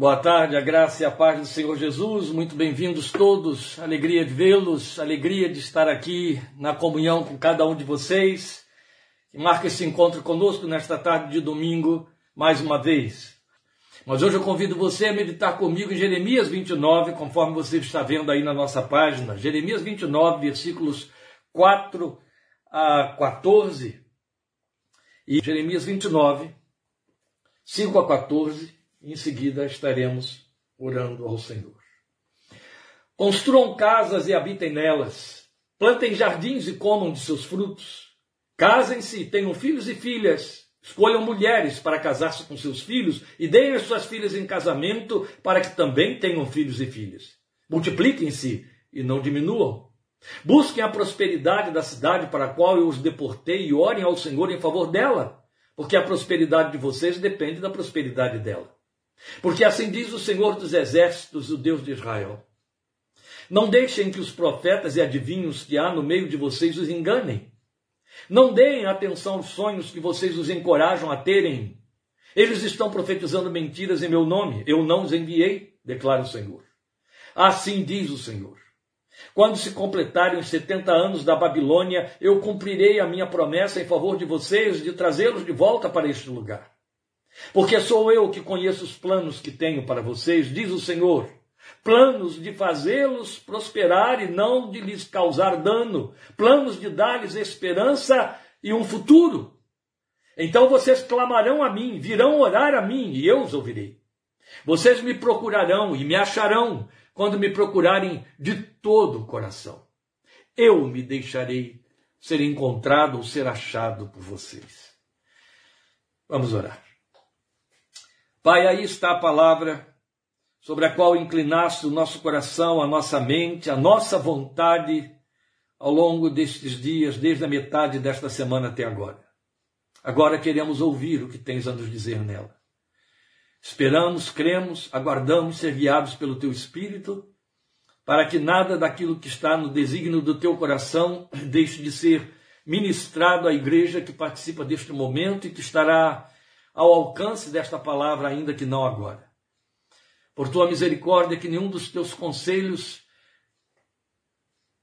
Boa tarde, a graça e a paz do Senhor Jesus. Muito bem-vindos todos. Alegria de vê-los, alegria de estar aqui na comunhão com cada um de vocês. Que marca esse encontro conosco nesta tarde de domingo, mais uma vez. Mas hoje eu convido você a meditar comigo em Jeremias 29, conforme você está vendo aí na nossa página. Jeremias 29, versículos 4 a 14. E Jeremias 29, 5 a 14 em seguida estaremos orando ao Senhor. Construam casas e habitem nelas. Plantem jardins e comam de seus frutos. Casem-se, tenham filhos e filhas. Escolham mulheres para casar-se com seus filhos e deem as suas filhas em casamento para que também tenham filhos e filhas. Multipliquem-se e não diminuam. Busquem a prosperidade da cidade para a qual eu os deportei e orem ao Senhor em favor dela, porque a prosperidade de vocês depende da prosperidade dela. Porque assim diz o Senhor dos Exércitos, o Deus de Israel. Não deixem que os profetas e adivinhos que há no meio de vocês os enganem. Não deem atenção aos sonhos que vocês os encorajam a terem. Eles estão profetizando mentiras em meu nome. Eu não os enviei, declara o Senhor. Assim diz o Senhor. Quando se completarem os setenta anos da Babilônia, eu cumprirei a minha promessa em favor de vocês de trazê-los de volta para este lugar. Porque sou eu que conheço os planos que tenho para vocês, diz o Senhor. Planos de fazê-los prosperar e não de lhes causar dano. Planos de dar-lhes esperança e um futuro. Então vocês clamarão a mim, virão orar a mim e eu os ouvirei. Vocês me procurarão e me acharão quando me procurarem de todo o coração. Eu me deixarei ser encontrado ou ser achado por vocês. Vamos orar. Pai, aí está a palavra sobre a qual inclinaste o nosso coração, a nossa mente, a nossa vontade ao longo destes dias, desde a metade desta semana até agora. Agora queremos ouvir o que tens a nos dizer nela. Esperamos, cremos, aguardamos ser guiados pelo teu Espírito, para que nada daquilo que está no desígnio do teu coração deixe de ser ministrado à igreja que participa deste momento e que estará ao alcance desta palavra, ainda que não agora. Por tua misericórdia, que nenhum dos teus conselhos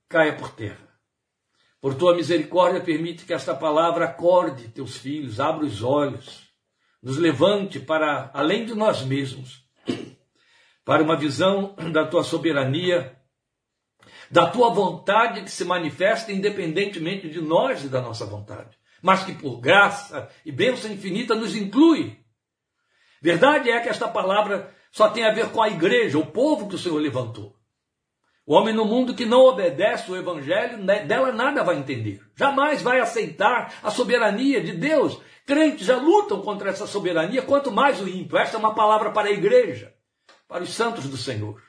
caia por terra. Por tua misericórdia, permite que esta palavra acorde teus filhos, abra os olhos, nos levante para além de nós mesmos, para uma visão da tua soberania, da tua vontade que se manifesta independentemente de nós e da nossa vontade mas que por graça e bênção infinita nos inclui. Verdade é que esta palavra só tem a ver com a igreja, o povo que o Senhor levantou. O homem no mundo que não obedece o evangelho, né, dela nada vai entender. Jamais vai aceitar a soberania de Deus. Crentes já lutam contra essa soberania, quanto mais o ímpio. Esta é uma palavra para a igreja, para os santos do Senhor.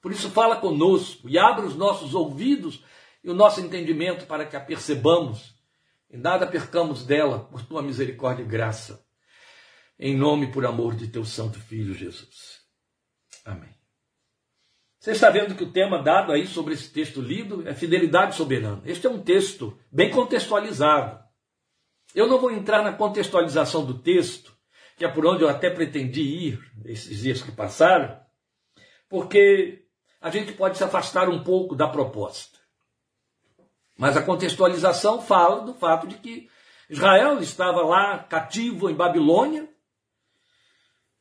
Por isso, fala conosco e abre os nossos ouvidos e o nosso entendimento para que a percebamos e nada percamos dela por tua misericórdia e graça. Em nome e por amor de teu santo filho Jesus. Amém. Você está vendo que o tema dado aí sobre esse texto lido é fidelidade soberana. Este é um texto bem contextualizado. Eu não vou entrar na contextualização do texto, que é por onde eu até pretendi ir esses dias que passaram, porque a gente pode se afastar um pouco da proposta. Mas a contextualização fala do fato de que Israel estava lá cativo em Babilônia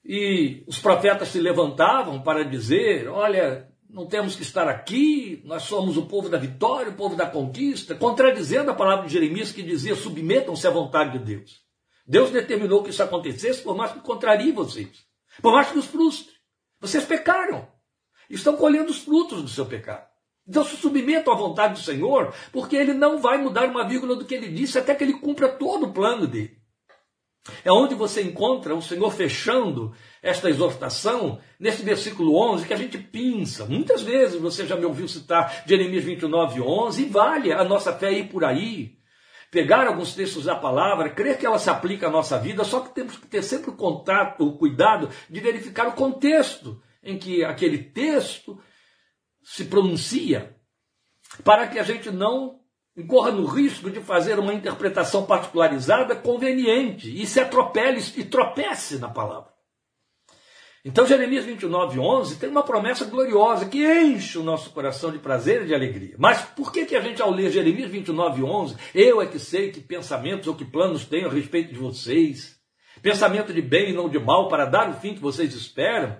e os profetas se levantavam para dizer: olha, não temos que estar aqui, nós somos o povo da vitória, o povo da conquista, contradizendo a palavra de Jeremias que dizia: submetam-se à vontade de Deus. Deus determinou que isso acontecesse, por mais que contrarie vocês, por mais que os frustre. Vocês pecaram, estão colhendo os frutos do seu pecado. Então se submetam à vontade do Senhor, porque ele não vai mudar uma vírgula do que ele disse até que ele cumpra todo o plano dele. É onde você encontra o Senhor fechando esta exortação, nesse versículo 11, que a gente pinça. Muitas vezes você já me ouviu citar Jeremias 29, 11, e vale a nossa fé ir por aí. Pegar alguns textos da palavra, crer que ela se aplica à nossa vida, só que temos que ter sempre o contato, o cuidado de verificar o contexto em que aquele texto se pronuncia, para que a gente não incorra no risco de fazer uma interpretação particularizada conveniente e se atropele e tropece na palavra. Então, Jeremias 29, 11 tem uma promessa gloriosa que enche o nosso coração de prazer e de alegria. Mas por que, que a gente, ao ler Jeremias 29, 11, eu é que sei que pensamentos ou que planos tenho a respeito de vocês, pensamento de bem e não de mal, para dar o fim que vocês esperam,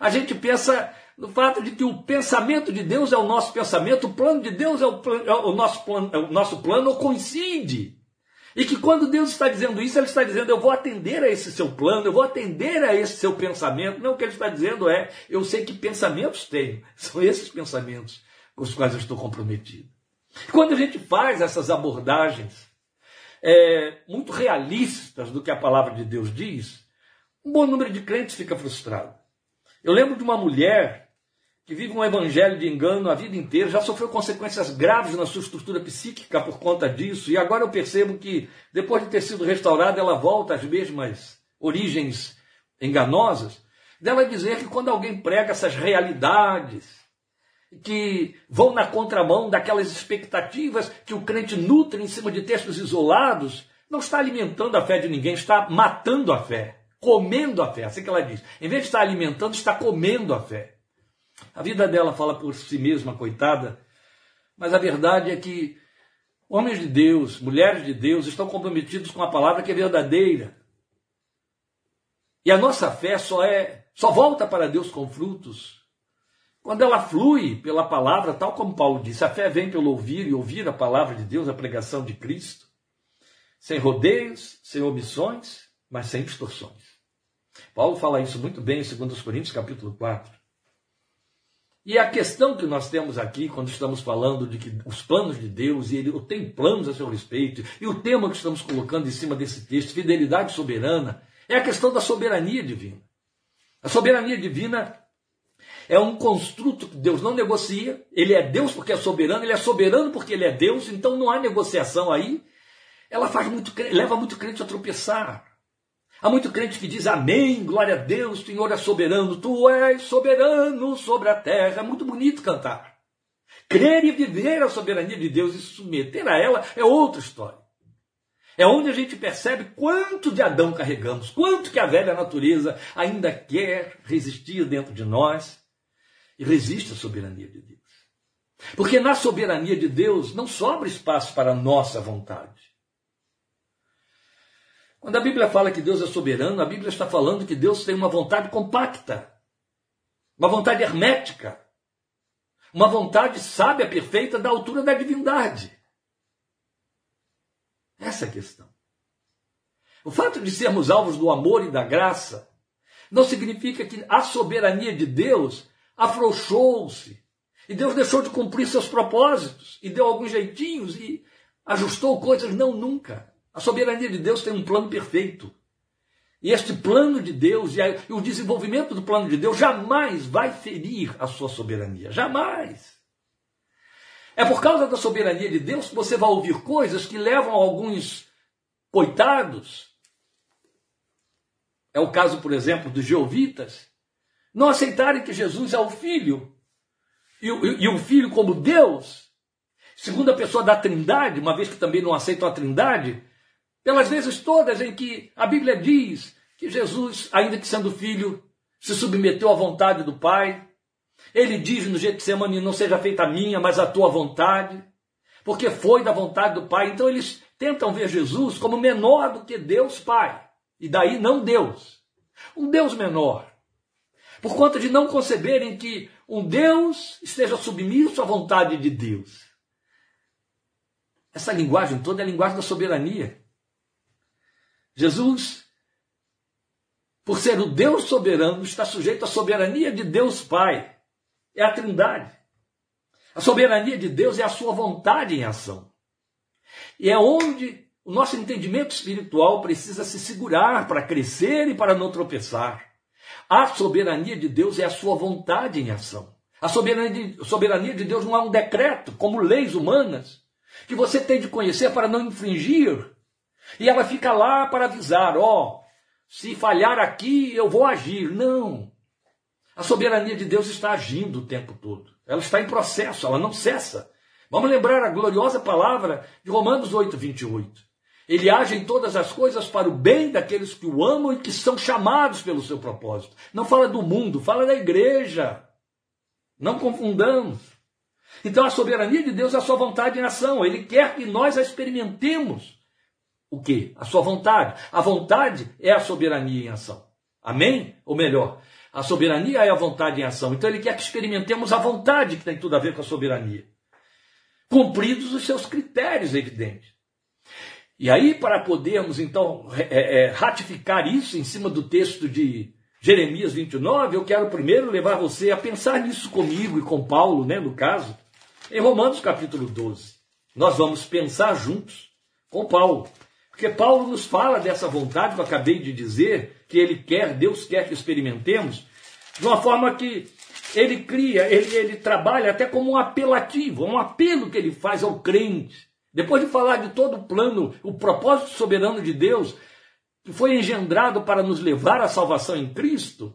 a gente pensa no fato de que o pensamento de Deus é o nosso pensamento, o plano de Deus é o, é o nosso, plano, é o nosso plano, ou coincide. E que quando Deus está dizendo isso, Ele está dizendo: Eu vou atender a esse seu plano, eu vou atender a esse seu pensamento. Não, o que Ele está dizendo é: Eu sei que pensamentos tenho, são esses pensamentos com os quais eu estou comprometido. Quando a gente faz essas abordagens é, muito realistas do que a palavra de Deus diz, um bom número de crentes fica frustrado. Eu lembro de uma mulher que vive um evangelho de engano a vida inteira, já sofreu consequências graves na sua estrutura psíquica por conta disso, e agora eu percebo que, depois de ter sido restaurada, ela volta às mesmas origens enganosas, dela dizer que quando alguém prega essas realidades, que vão na contramão daquelas expectativas que o crente nutre em cima de textos isolados, não está alimentando a fé de ninguém, está matando a fé, comendo a fé, assim que ela diz. Em vez de estar alimentando, está comendo a fé. A vida dela fala por si mesma, coitada, mas a verdade é que homens de Deus, mulheres de Deus estão comprometidos com a palavra que é verdadeira. E a nossa fé só é, só volta para Deus com frutos quando ela flui pela palavra, tal como Paulo disse, a fé vem pelo ouvir e ouvir a palavra de Deus, a pregação de Cristo, sem rodeios, sem omissões, mas sem distorções. Paulo fala isso muito bem em 2 Coríntios capítulo 4. E a questão que nós temos aqui, quando estamos falando de que os planos de Deus, e ele tem planos a seu respeito, e o tema que estamos colocando em cima desse texto, fidelidade soberana, é a questão da soberania divina. A soberania divina é um construto que Deus não negocia, ele é Deus porque é soberano, ele é soberano porque ele é Deus, então não há negociação aí. Ela faz muito, leva muito crente a tropeçar. Há muito crente que diz amém, glória a Deus, Senhor é soberano, tu és soberano sobre a terra. É muito bonito cantar. Crer e viver a soberania de Deus e submeter a ela é outra história. É onde a gente percebe quanto de Adão carregamos, quanto que a velha natureza ainda quer resistir dentro de nós e resiste à soberania de Deus. Porque na soberania de Deus não sobra espaço para a nossa vontade. Quando a Bíblia fala que Deus é soberano, a Bíblia está falando que Deus tem uma vontade compacta, uma vontade hermética, uma vontade sábia, perfeita, da altura da divindade. Essa é a questão. O fato de sermos alvos do amor e da graça não significa que a soberania de Deus afrouxou-se. E Deus deixou de cumprir seus propósitos e deu alguns jeitinhos e ajustou coisas. Não, nunca. A soberania de Deus tem um plano perfeito. E este plano de Deus e o desenvolvimento do plano de Deus jamais vai ferir a sua soberania. Jamais. É por causa da soberania de Deus que você vai ouvir coisas que levam alguns coitados. É o caso, por exemplo, dos jeovitas, não aceitarem que Jesus é o Filho e o, e o Filho como Deus, segunda pessoa da Trindade, uma vez que também não aceitam a Trindade, pelas vezes todas em que a Bíblia diz que Jesus, ainda que sendo filho, se submeteu à vontade do Pai. Ele diz no Getsemane, não seja feita a minha, mas a tua vontade, porque foi da vontade do Pai. Então eles tentam ver Jesus como menor do que Deus Pai, e daí não Deus. Um Deus menor. Por conta de não conceberem que um Deus esteja submisso à vontade de Deus. Essa linguagem toda é a linguagem da soberania. Jesus, por ser o Deus soberano, está sujeito à soberania de Deus Pai. É a Trindade. A soberania de Deus é a sua vontade em ação. E é onde o nosso entendimento espiritual precisa se segurar para crescer e para não tropeçar. A soberania de Deus é a sua vontade em ação. A soberania de, Deus não é um decreto, como leis humanas, que você tem de conhecer para não infringir e ela fica lá para avisar: ó, oh, se falhar aqui, eu vou agir. Não. A soberania de Deus está agindo o tempo todo. Ela está em processo, ela não cessa. Vamos lembrar a gloriosa palavra de Romanos 8, 28. Ele age em todas as coisas para o bem daqueles que o amam e que são chamados pelo seu propósito. Não fala do mundo, fala da igreja. Não confundamos. Então a soberania de Deus é a sua vontade em ação. Ele quer que nós a experimentemos. O que? A sua vontade. A vontade é a soberania em ação. Amém? Ou melhor, a soberania é a vontade em ação. Então ele quer que experimentemos a vontade que tem tudo a ver com a soberania. Cumpridos os seus critérios, evidente. E aí, para podermos então é, é, ratificar isso em cima do texto de Jeremias 29, eu quero primeiro levar você a pensar nisso comigo e com Paulo, né, no caso, em Romanos capítulo 12. Nós vamos pensar juntos com Paulo. Porque Paulo nos fala dessa vontade que eu acabei de dizer, que ele quer, Deus quer que experimentemos, de uma forma que ele cria, ele, ele trabalha até como um apelativo, um apelo que ele faz ao crente. Depois de falar de todo o plano, o propósito soberano de Deus, que foi engendrado para nos levar à salvação em Cristo,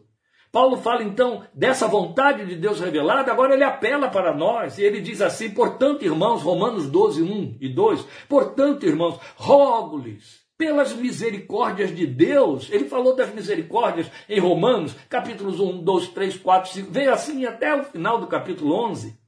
Paulo fala então dessa vontade de Deus revelada, agora ele apela para nós, e ele diz assim: portanto, irmãos, Romanos 12, 1 e 2, portanto, irmãos, rogo-lhes pelas misericórdias de Deus, ele falou das misericórdias em Romanos, capítulos 1, 2, 3, 4, 5, veio assim até o final do capítulo 11.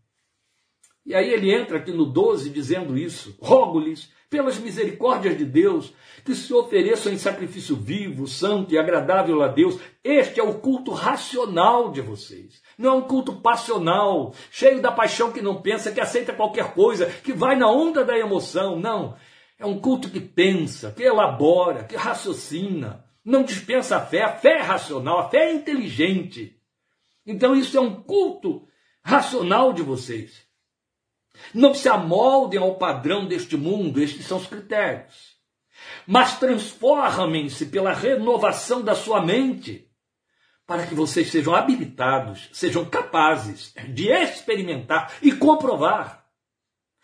E aí ele entra aqui no 12 dizendo isso: rogo-lhes pelas misericórdias de Deus, que se ofereçam em sacrifício vivo, santo e agradável a Deus. Este é o culto racional de vocês. Não é um culto passional, cheio da paixão que não pensa, que aceita qualquer coisa, que vai na onda da emoção. Não. É um culto que pensa, que elabora, que raciocina. Não dispensa a fé. A fé é racional, a fé é inteligente. Então isso é um culto racional de vocês. Não se amoldem ao padrão deste mundo, estes são os critérios. Mas transformem-se pela renovação da sua mente, para que vocês sejam habilitados, sejam capazes de experimentar e comprovar.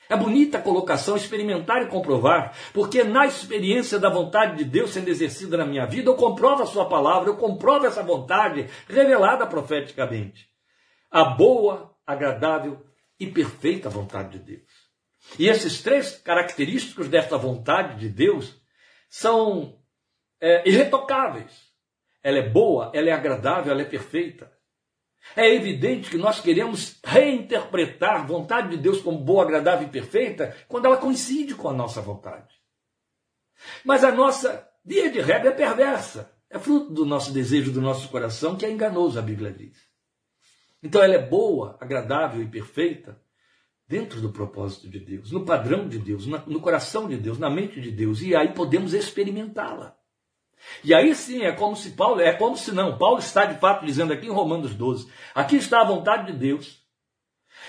É bonita a colocação, experimentar e comprovar, porque na experiência da vontade de Deus sendo exercida na minha vida, eu comprovo a sua palavra, eu comprovo essa vontade revelada profeticamente. A boa, agradável e perfeita vontade de Deus. E esses três característicos desta vontade de Deus são é, irretocáveis. Ela é boa, ela é agradável, ela é perfeita. É evidente que nós queremos reinterpretar a vontade de Deus como boa, agradável e perfeita quando ela coincide com a nossa vontade. Mas a nossa via de regra é perversa. É fruto do nosso desejo, do nosso coração, que é enganoso, a Bíblia diz. Então ela é boa, agradável e perfeita dentro do propósito de Deus, no padrão de Deus, no coração de Deus, na mente de Deus, e aí podemos experimentá-la. E aí sim, é como se Paulo, é como se não, Paulo está de fato dizendo aqui em Romanos 12, aqui está a vontade de Deus.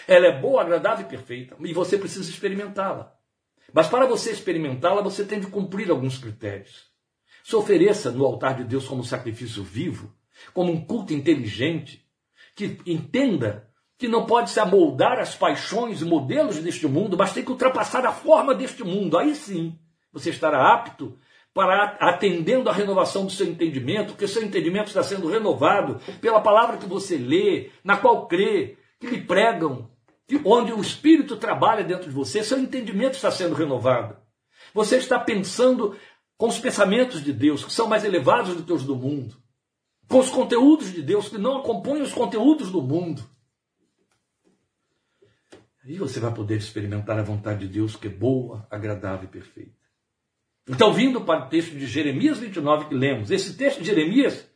Ela é boa, agradável e perfeita, e você precisa experimentá-la. Mas para você experimentá-la, você tem de cumprir alguns critérios. Se ofereça no altar de Deus como sacrifício vivo, como um culto inteligente, que entenda que não pode se amoldar às paixões e modelos deste mundo, mas tem que ultrapassar a forma deste mundo. Aí sim você estará apto para atendendo à renovação do seu entendimento, porque seu entendimento está sendo renovado pela palavra que você lê, na qual crê, que lhe pregam, que, onde o Espírito trabalha dentro de você, seu entendimento está sendo renovado. Você está pensando com os pensamentos de Deus, que são mais elevados do que os do mundo com os conteúdos de Deus, que não acompanham os conteúdos do mundo. Aí você vai poder experimentar a vontade de Deus, que é boa, agradável e perfeita. Então, vindo para o texto de Jeremias 29 que lemos, esse texto de Jeremias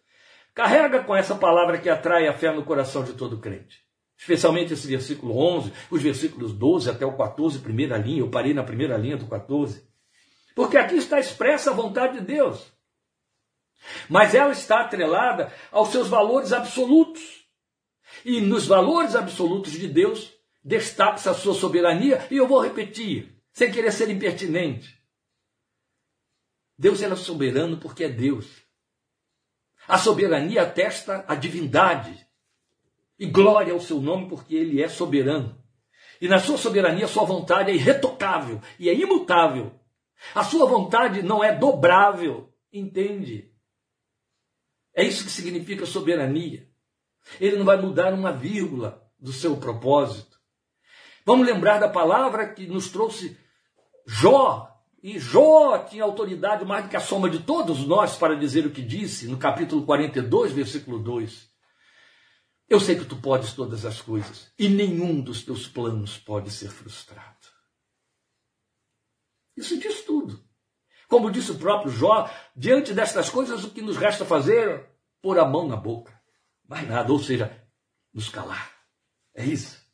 carrega com essa palavra que atrai a fé no coração de todo crente. Especialmente esse versículo 11, os versículos 12 até o 14, primeira linha, eu parei na primeira linha do 14. Porque aqui está expressa a vontade de Deus. Mas ela está atrelada aos seus valores absolutos. E nos valores absolutos de Deus destaca-se a sua soberania, e eu vou repetir, sem querer ser impertinente. Deus era soberano porque é Deus. A soberania atesta a divindade. E glória ao seu nome porque ele é soberano. E na sua soberania, sua vontade é irretocável e é imutável. A sua vontade não é dobrável, entende? É isso que significa soberania. Ele não vai mudar uma vírgula do seu propósito. Vamos lembrar da palavra que nos trouxe Jó e Jó tinha autoridade mais do que a soma de todos nós para dizer o que disse no capítulo 42, versículo 2. Eu sei que tu podes todas as coisas e nenhum dos teus planos pode ser frustrado. Isso diz tudo. Como disse o próprio Jó, diante destas coisas o que nos resta fazer pôr a mão na boca. Mais nada, ou seja, nos calar. É isso.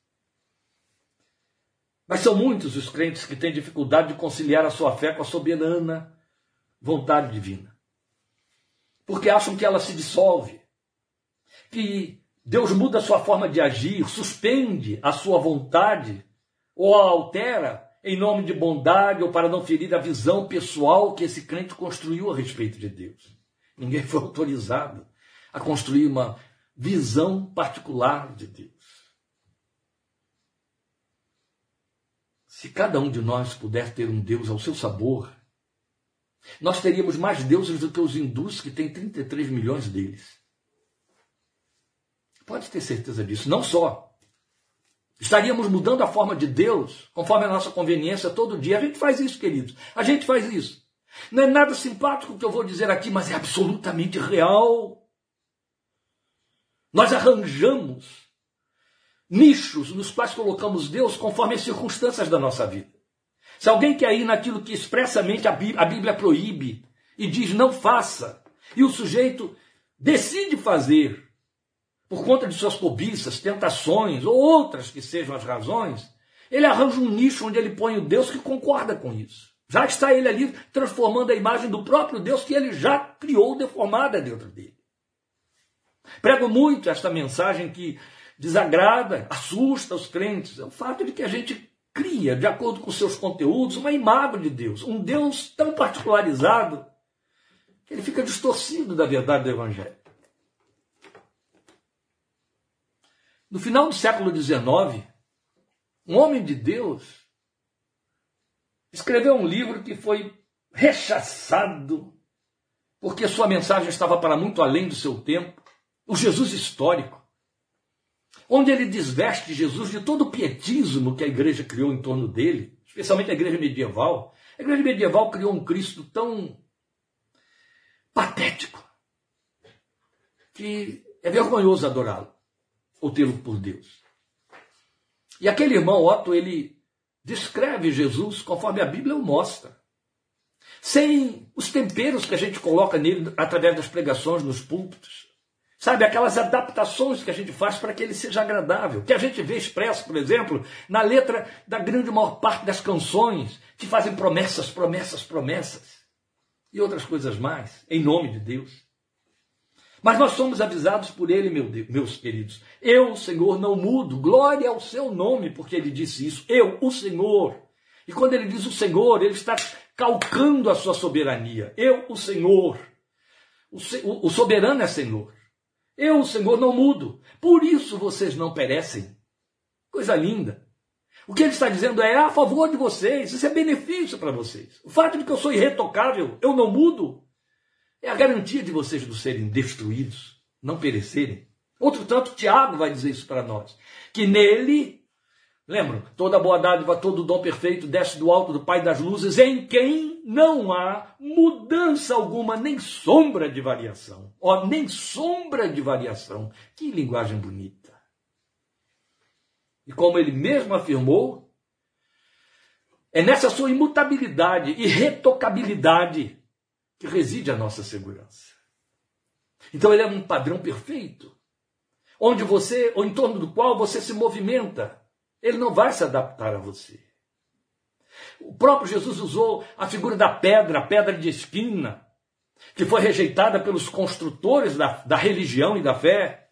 Mas são muitos os crentes que têm dificuldade de conciliar a sua fé com a soberana vontade divina. Porque acham que ela se dissolve, que Deus muda a sua forma de agir, suspende a sua vontade ou a altera em nome de bondade ou para não ferir a visão pessoal que esse crente construiu a respeito de Deus. Ninguém foi autorizado a construir uma visão particular de Deus. Se cada um de nós puder ter um Deus ao seu sabor, nós teríamos mais deuses do que os hindus, que têm 33 milhões deles. Pode ter certeza disso. Não só. Estaríamos mudando a forma de Deus, conforme a nossa conveniência, todo dia. A gente faz isso, queridos. A gente faz isso. Não é nada simpático o que eu vou dizer aqui, mas é absolutamente real. Nós arranjamos nichos nos quais colocamos Deus conforme as circunstâncias da nossa vida. Se alguém quer ir naquilo que expressamente a Bíblia proíbe e diz não faça, e o sujeito decide fazer, por conta de suas cobiças, tentações ou outras que sejam as razões, ele arranja um nicho onde ele põe o Deus que concorda com isso. Já está ele ali transformando a imagem do próprio Deus que ele já criou deformada dentro dele. Prego muito esta mensagem que desagrada, assusta os crentes. É o fato de que a gente cria, de acordo com seus conteúdos, uma imagem de Deus, um Deus tão particularizado que ele fica distorcido da verdade do Evangelho. No final do século XIX, um homem de Deus escreveu um livro que foi rechaçado porque sua mensagem estava para muito além do seu tempo, o Jesus histórico onde ele desveste Jesus de todo o pietismo que a igreja criou em torno dele, especialmente a igreja medieval. A igreja medieval criou um Cristo tão patético que é vergonhoso adorá-lo ou tê-lo por Deus. E aquele irmão Otto, ele descreve Jesus conforme a Bíblia o mostra. Sem os temperos que a gente coloca nele através das pregações nos púlpitos. Sabe, aquelas adaptações que a gente faz para que ele seja agradável, que a gente vê expresso, por exemplo, na letra da grande maior parte das canções, que fazem promessas, promessas, promessas, e outras coisas mais, em nome de Deus. Mas nós somos avisados por ele, meu Deus, meus queridos. Eu, Senhor, não mudo. Glória ao seu nome, porque ele disse isso. Eu, o Senhor. E quando ele diz o Senhor, ele está calcando a sua soberania. Eu, o Senhor. O, o soberano é Senhor. Eu, Senhor, não mudo. Por isso vocês não perecem. Coisa linda. O que ele está dizendo é a favor de vocês, isso é benefício para vocês. O fato de que eu sou irretocável, eu não mudo, é a garantia de vocês não serem destruídos, não perecerem. Outro tanto, Tiago vai dizer isso para nós, que nele Lembram? Toda boa dádiva, todo dom perfeito desce do alto do Pai das luzes, em quem não há mudança alguma, nem sombra de variação. Ó, nem sombra de variação. Que linguagem bonita. E como ele mesmo afirmou, é nessa sua imutabilidade e retocabilidade que reside a nossa segurança. Então ele é um padrão perfeito, onde você, ou em torno do qual você se movimenta ele não vai se adaptar a você. O próprio Jesus usou a figura da pedra, a pedra de esquina, que foi rejeitada pelos construtores da, da religião e da fé,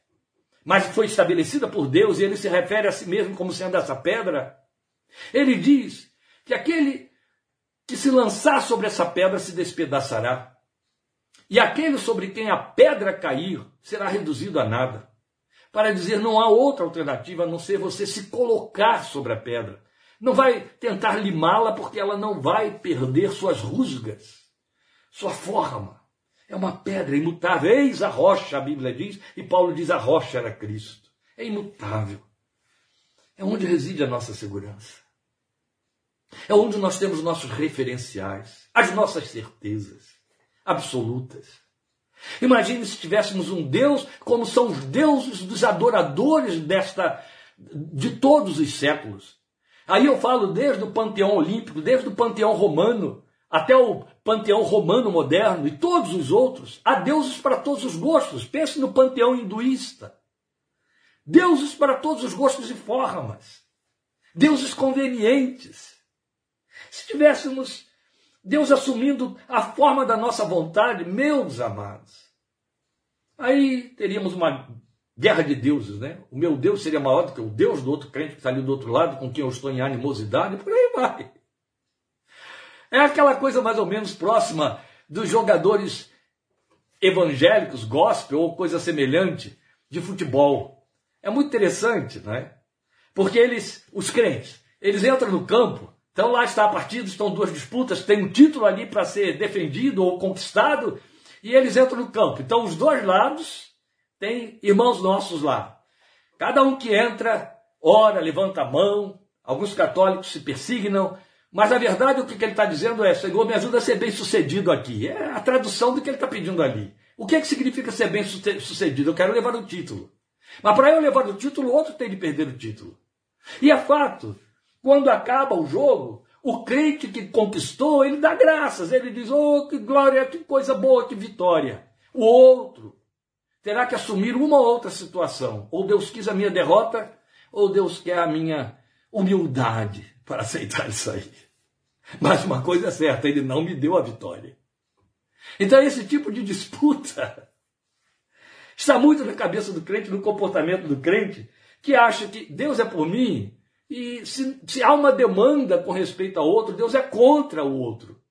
mas foi estabelecida por Deus e ele se refere a si mesmo como sendo essa pedra. Ele diz que aquele que se lançar sobre essa pedra se despedaçará, e aquele sobre quem a pedra cair será reduzido a nada para dizer não há outra alternativa a não ser você se colocar sobre a pedra. Não vai tentar limá-la porque ela não vai perder suas rusgas, sua forma. É uma pedra imutável. Eis a rocha, a Bíblia diz, e Paulo diz a rocha era Cristo. É imutável. É onde reside a nossa segurança. É onde nós temos nossos referenciais, as nossas certezas absolutas. Imagine se tivéssemos um Deus como são os deuses dos adoradores desta de todos os séculos. Aí eu falo desde o panteão olímpico, desde o panteão romano, até o panteão romano moderno e todos os outros. Há deuses para todos os gostos. Pense no panteão hinduísta. Deuses para todos os gostos e formas. Deuses convenientes. Se tivéssemos Deus assumindo a forma da nossa vontade, meus amados, aí teríamos uma guerra de deuses, né? O meu Deus seria maior do que o Deus do outro crente que está ali do outro lado, com quem eu estou em animosidade, por aí vai. É aquela coisa mais ou menos próxima dos jogadores evangélicos, gospel ou coisa semelhante de futebol. É muito interessante, não é? Porque eles, os crentes, eles entram no campo, então lá está a partida, estão duas disputas, tem um título ali para ser defendido ou conquistado, e eles entram no campo. Então os dois lados têm irmãos nossos lá. Cada um que entra, ora, levanta a mão, alguns católicos se persignam, mas na verdade o que ele está dizendo é: Senhor, me ajuda a ser bem sucedido aqui. É a tradução do que ele está pedindo ali. O que, é que significa ser bem sucedido? Eu quero levar o título. Mas para eu levar o título, o outro tem de perder o título. E é fato, quando acaba o jogo, o crente que conquistou, ele dá graças, ele diz: Oh, que glória, que coisa boa, que vitória. O outro terá que assumir uma ou outra situação. Ou Deus quis a minha derrota, ou Deus quer a minha humildade para aceitar isso aí. Mas uma coisa é certa, ele não me deu a vitória. Então esse tipo de disputa está muito na cabeça do crente, no comportamento do crente, que acha que Deus é por mim e se, se há uma demanda com respeito a outro, Deus é contra o outro.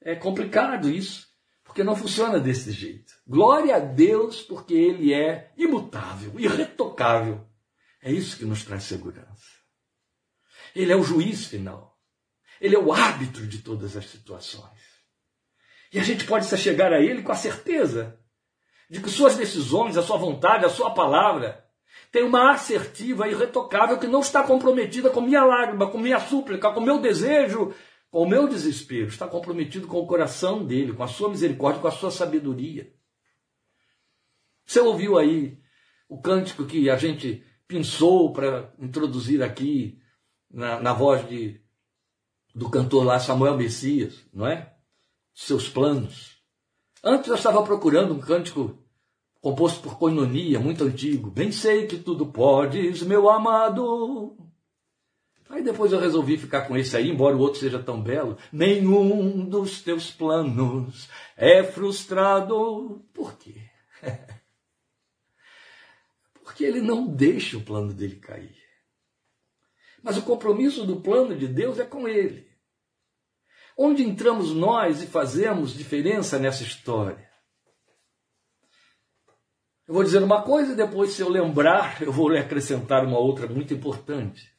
É complicado isso, porque não funciona desse jeito. Glória a Deus, porque Ele é imutável, irretocável. É isso que nos traz segurança. Ele é o juiz final. Ele é o árbitro de todas as situações. E a gente pode se chegar a Ele com a certeza de que suas decisões, a sua vontade, a sua palavra tem uma assertiva irretocável que não está comprometida com minha lágrima, com minha súplica, com meu desejo, com o meu desespero. Está comprometido com o coração dele, com a sua misericórdia, com a sua sabedoria. Você ouviu aí o cântico que a gente pensou para introduzir aqui na, na voz de, do cantor lá, Samuel Messias, não é? Seus planos. Antes eu estava procurando um cântico composto por Coinonia, muito antigo. Bem sei que tudo podes, meu amado. Aí depois eu resolvi ficar com esse aí, embora o outro seja tão belo. Nenhum dos teus planos é frustrado. Por quê? Porque ele não deixa o plano dele cair. Mas o compromisso do plano de Deus é com ele. Onde entramos nós e fazemos diferença nessa história? Eu vou dizer uma coisa e depois, se eu lembrar, eu vou acrescentar uma outra muito importante.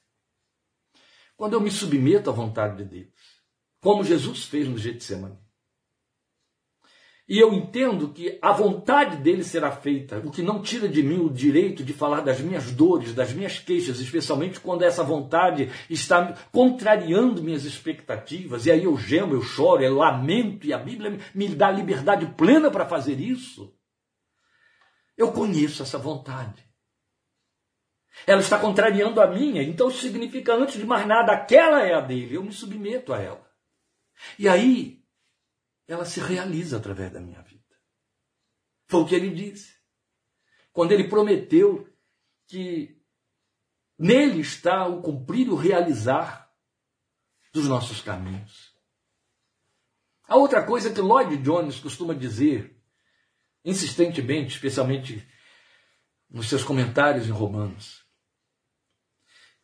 Quando eu me submeto à vontade de Deus, como Jesus fez no Getsemane, e eu entendo que a vontade dele será feita, o que não tira de mim o direito de falar das minhas dores, das minhas queixas, especialmente quando essa vontade está contrariando minhas expectativas, e aí eu gemo, eu choro, eu lamento, e a Bíblia me dá liberdade plena para fazer isso. Eu conheço essa vontade. Ela está contrariando a minha, então significa, antes de mais nada, aquela é a dele, eu me submeto a ela. E aí, ela se realiza através da minha vida. Foi o que ele disse. Quando ele prometeu que nele está o cumprir e o realizar dos nossos caminhos. A outra coisa que Lloyd Jones costuma dizer insistentemente, especialmente nos seus comentários em Romanos,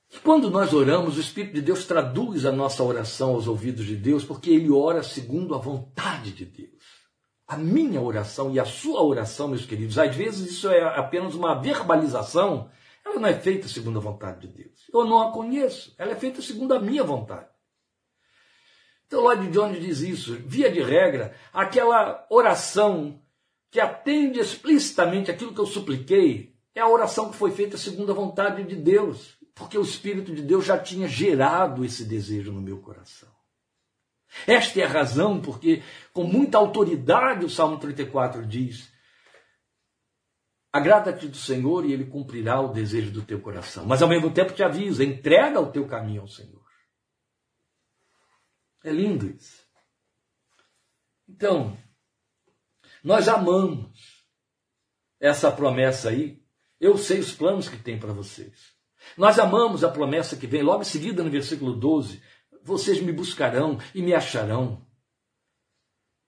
que quando nós oramos, o Espírito de Deus traduz a nossa oração aos ouvidos de Deus, porque ele ora segundo a vontade de Deus. A minha oração e a sua oração, meus queridos, às vezes isso é apenas uma verbalização, ela não é feita segundo a vontade de Deus. Eu não a conheço, ela é feita segundo a minha vontade. Então Lloyd Jones diz isso, via de regra, aquela oração que atende explicitamente aquilo que eu supliquei, é a oração que foi feita segundo a vontade de Deus. porque o Espírito de Deus já tinha gerado esse desejo no meu coração. Esta é a razão porque, com muita autoridade, o Salmo 34 diz: Agrada-te do Senhor e ele cumprirá o desejo do teu coração. Mas ao mesmo tempo te avisa: entrega o teu caminho ao Senhor. É lindo isso. Então, nós amamos essa promessa aí. Eu sei os planos que tem para vocês. Nós amamos a promessa que vem logo em seguida no versículo 12: vocês me buscarão e me acharão.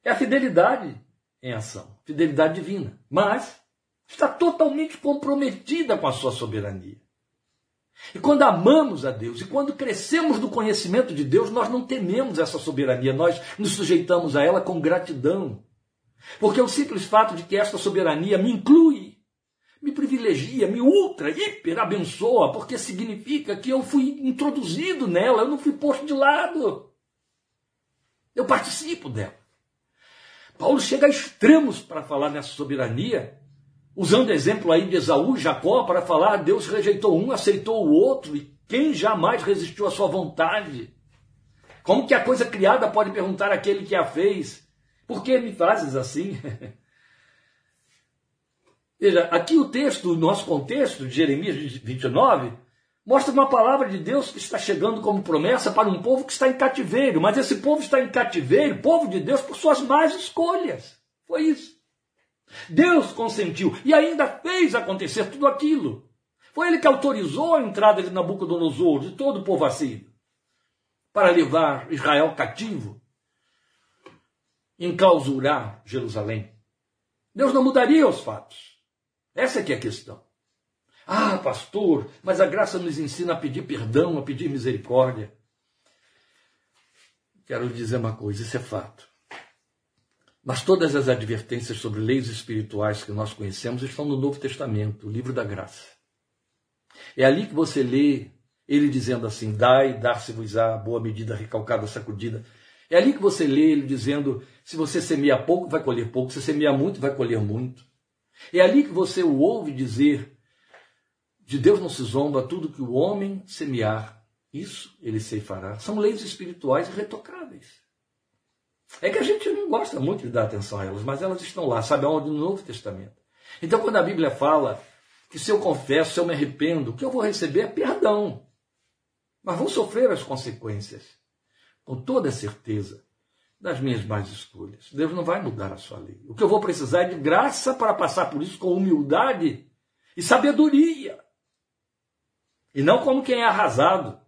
É a fidelidade em ação, fidelidade divina, mas está totalmente comprometida com a sua soberania. E quando amamos a Deus e quando crescemos no conhecimento de Deus, nós não tememos essa soberania, nós nos sujeitamos a ela com gratidão. Porque o simples fato de que esta soberania me inclui, me privilegia, me ultra, hiper abençoa, porque significa que eu fui introduzido nela, eu não fui posto de lado. Eu participo dela. Paulo chega a extremos para falar nessa soberania, usando exemplo aí de Esaú e Jacó para falar Deus rejeitou um, aceitou o outro, e quem jamais resistiu à sua vontade? Como que a coisa criada pode perguntar àquele que a fez? Por que me fazes assim? Veja, aqui o texto, o nosso contexto de Jeremias 29, mostra uma palavra de Deus que está chegando como promessa para um povo que está em cativeiro, mas esse povo está em cativeiro, povo de Deus, por suas más escolhas. Foi isso. Deus consentiu e ainda fez acontecer tudo aquilo. Foi ele que autorizou a entrada de Nabucodonosor, de todo o povo assírio, para levar Israel cativo, enclausurar Jerusalém. Deus não mudaria os fatos. Essa é que é a questão. Ah, pastor, mas a graça nos ensina a pedir perdão, a pedir misericórdia. Quero dizer uma coisa, isso é fato. Mas todas as advertências sobre leis espirituais que nós conhecemos estão no Novo Testamento, o livro da graça. É ali que você lê ele dizendo assim: Dai, dar-se-vos-á, boa medida, recalcada, sacudida. É ali que você lê ele dizendo: se você semeia pouco, vai colher pouco, se semeia muito, vai colher muito. É ali que você o ouve dizer: de Deus não se zomba, tudo que o homem semear, isso ele ceifará. São leis espirituais irretocáveis. É que a gente não gosta muito de dar atenção a elas, mas elas estão lá, sabe aonde? No Novo Testamento. Então, quando a Bíblia fala que se eu confesso, se eu me arrependo, o que eu vou receber é perdão. Mas vou sofrer as consequências, com toda certeza das minhas más escolhas. Deus não vai mudar a sua lei. O que eu vou precisar é de graça para passar por isso com humildade e sabedoria. E não como quem é arrasado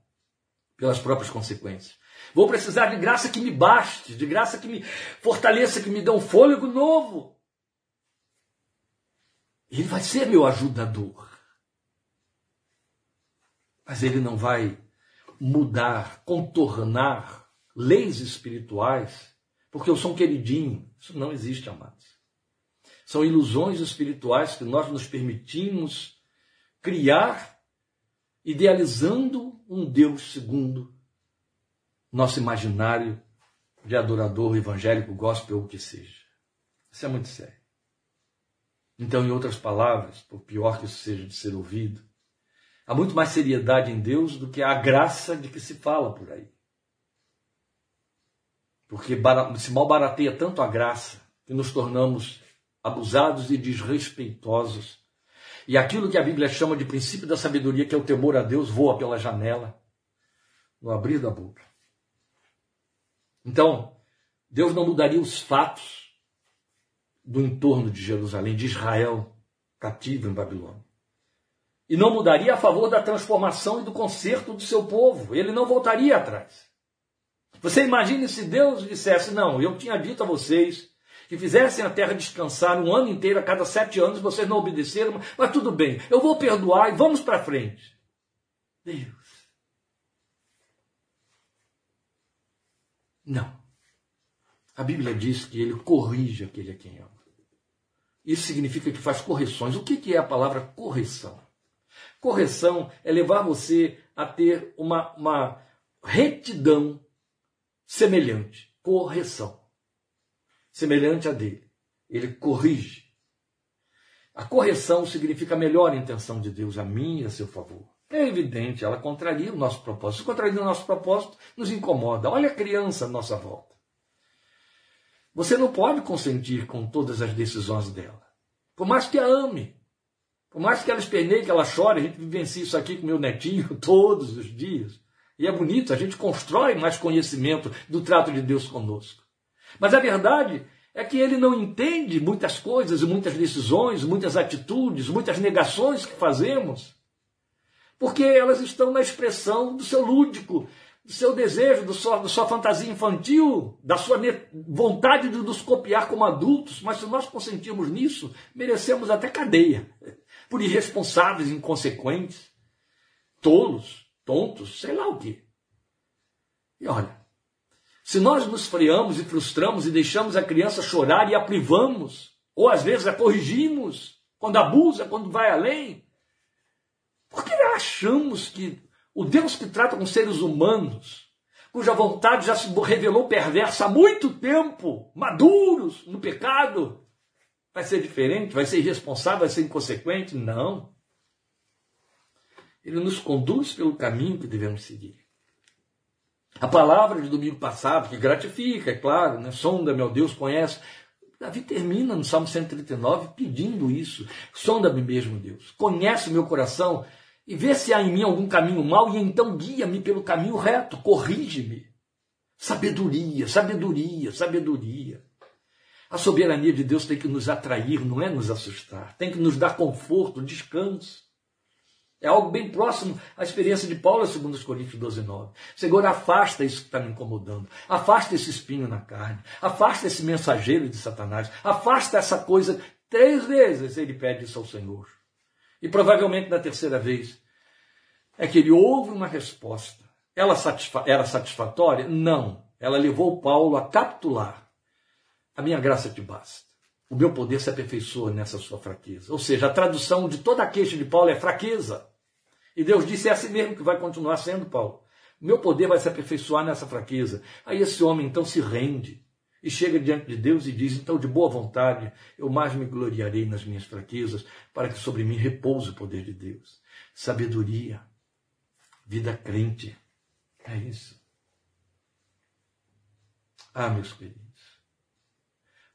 pelas próprias consequências. Vou precisar de graça que me baste, de graça que me fortaleça, que me dê um fôlego novo. Ele vai ser meu ajudador. Mas ele não vai mudar, contornar leis espirituais, porque eu sou um queridinho. Isso não existe, amados. São ilusões espirituais que nós nos permitimos criar, idealizando um Deus segundo nosso imaginário de adorador evangélico, gospel ou o que seja. Isso é muito sério. Então, em outras palavras, por pior que isso seja de ser ouvido, há muito mais seriedade em Deus do que a graça de que se fala por aí. Porque se mal barateia tanto a graça que nos tornamos abusados e desrespeitosos. E aquilo que a Bíblia chama de princípio da sabedoria, que é o temor a Deus, voa pela janela no abrir da boca. Então, Deus não mudaria os fatos do entorno de Jerusalém, de Israel, cativo em Babilônia. E não mudaria a favor da transformação e do conserto do seu povo. Ele não voltaria atrás. Você imagine se Deus dissesse: Não, eu tinha dito a vocês que fizessem a terra descansar um ano inteiro, a cada sete anos, vocês não obedeceram, mas tudo bem, eu vou perdoar e vamos para frente. Deus. Não. A Bíblia diz que ele corrige aquele a quem ama. Isso significa que faz correções. O que é a palavra correção? Correção é levar você a ter uma, uma retidão semelhante, correção, semelhante a dele. Ele corrige. A correção significa a melhor intenção de Deus a mim e a seu favor. É evidente, ela contraria o nosso propósito. Se contraria o nosso propósito, nos incomoda. Olha a criança à nossa volta. Você não pode consentir com todas as decisões dela. Por mais que a ame, por mais que ela esperneie, que ela chore, a gente vivencia isso aqui com meu netinho todos os dias. E é bonito, a gente constrói mais conhecimento do trato de Deus conosco. Mas a verdade é que ele não entende muitas coisas e muitas decisões, muitas atitudes, muitas negações que fazemos, porque elas estão na expressão do seu lúdico, do seu desejo, sua, da sua fantasia infantil, da sua vontade de nos copiar como adultos. Mas se nós consentirmos nisso, merecemos até cadeia, por irresponsáveis, inconsequentes, tolos, tontos, sei lá o quê. E olha, se nós nos freamos e frustramos e deixamos a criança chorar e a privamos, ou às vezes a corrigimos, quando abusa, quando vai além, por que achamos que o Deus que trata com seres humanos, cuja vontade já se revelou perversa há muito tempo, maduros no pecado, vai ser diferente, vai ser irresponsável, vai ser inconsequente? Não. Ele nos conduz pelo caminho que devemos seguir. A palavra de domingo passado, que gratifica, é claro, né? sonda, meu Deus, conhece. Davi termina no Salmo 139 pedindo isso. Sonda-me mesmo, Deus. Conhece meu coração e vê se há em mim algum caminho mau e então guia-me pelo caminho reto, corrige-me. Sabedoria, sabedoria, sabedoria. A soberania de Deus tem que nos atrair, não é nos assustar. Tem que nos dar conforto, descanso. É algo bem próximo à experiência de Paulo, segundo os Coríntios 12, 9. Senhor, afasta isso que está me incomodando. Afasta esse espinho na carne. Afasta esse mensageiro de Satanás. Afasta essa coisa. Três vezes ele pede isso ao Senhor. E provavelmente na terceira vez é que ele ouve uma resposta. Ela satisfa era satisfatória? Não. Ela levou Paulo a capitular. A minha graça te basta. O meu poder se aperfeiçoa nessa sua fraqueza. Ou seja, a tradução de toda a queixa de Paulo é fraqueza. E Deus disse: é assim mesmo que vai continuar sendo, Paulo. Meu poder vai se aperfeiçoar nessa fraqueza. Aí esse homem então se rende e chega diante de Deus e diz: Então, de boa vontade, eu mais me gloriarei nas minhas fraquezas, para que sobre mim repouse o poder de Deus. Sabedoria, vida crente. É isso. Ah, meus queridos,